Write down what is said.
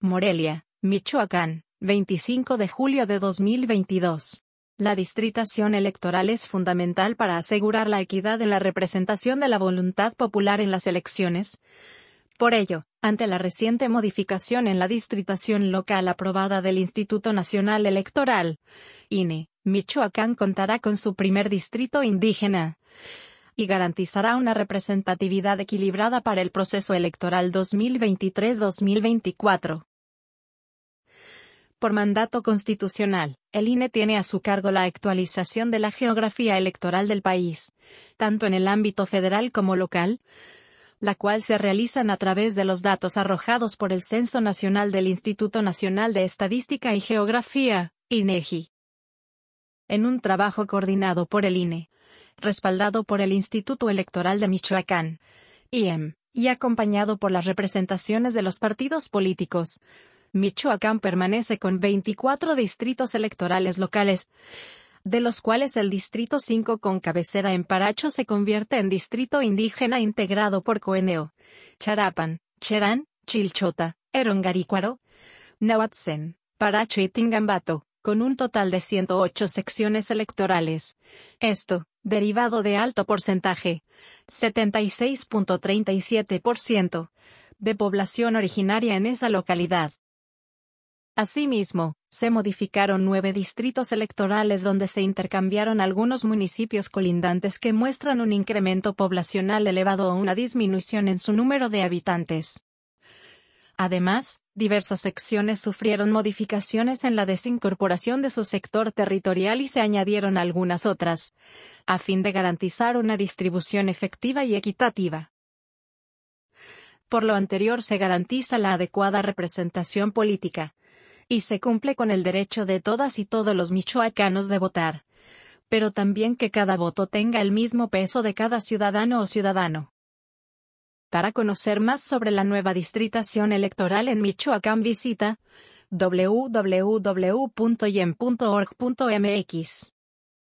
Morelia, Michoacán, 25 de julio de 2022. La distritación electoral es fundamental para asegurar la equidad en la representación de la voluntad popular en las elecciones. Por ello, ante la reciente modificación en la distritación local aprobada del Instituto Nacional Electoral, INE, Michoacán contará con su primer distrito indígena y garantizará una representatividad equilibrada para el proceso electoral 2023-2024. Por mandato constitucional, el INE tiene a su cargo la actualización de la geografía electoral del país, tanto en el ámbito federal como local, la cual se realizan a través de los datos arrojados por el Censo Nacional del Instituto Nacional de Estadística y Geografía, INEGI. En un trabajo coordinado por el INE, respaldado por el Instituto Electoral de Michoacán, IEM, y acompañado por las representaciones de los partidos políticos, Michoacán permanece con 24 distritos electorales locales, de los cuales el Distrito 5 con cabecera en Paracho se convierte en distrito indígena integrado por Coeneo, Charapan, Cherán, Chilchota, Erongarícuaro, Nahuatzen, Paracho y Tingambato, con un total de 108 secciones electorales. Esto, derivado de alto porcentaje, 76.37%, de población originaria en esa localidad. Asimismo, se modificaron nueve distritos electorales donde se intercambiaron algunos municipios colindantes que muestran un incremento poblacional elevado o una disminución en su número de habitantes. Además, diversas secciones sufrieron modificaciones en la desincorporación de su sector territorial y se añadieron algunas otras, a fin de garantizar una distribución efectiva y equitativa. Por lo anterior se garantiza la adecuada representación política, y se cumple con el derecho de todas y todos los michoacanos de votar. Pero también que cada voto tenga el mismo peso de cada ciudadano o ciudadano. Para conocer más sobre la nueva distritación electoral en Michoacán visita www.yen.org.mx.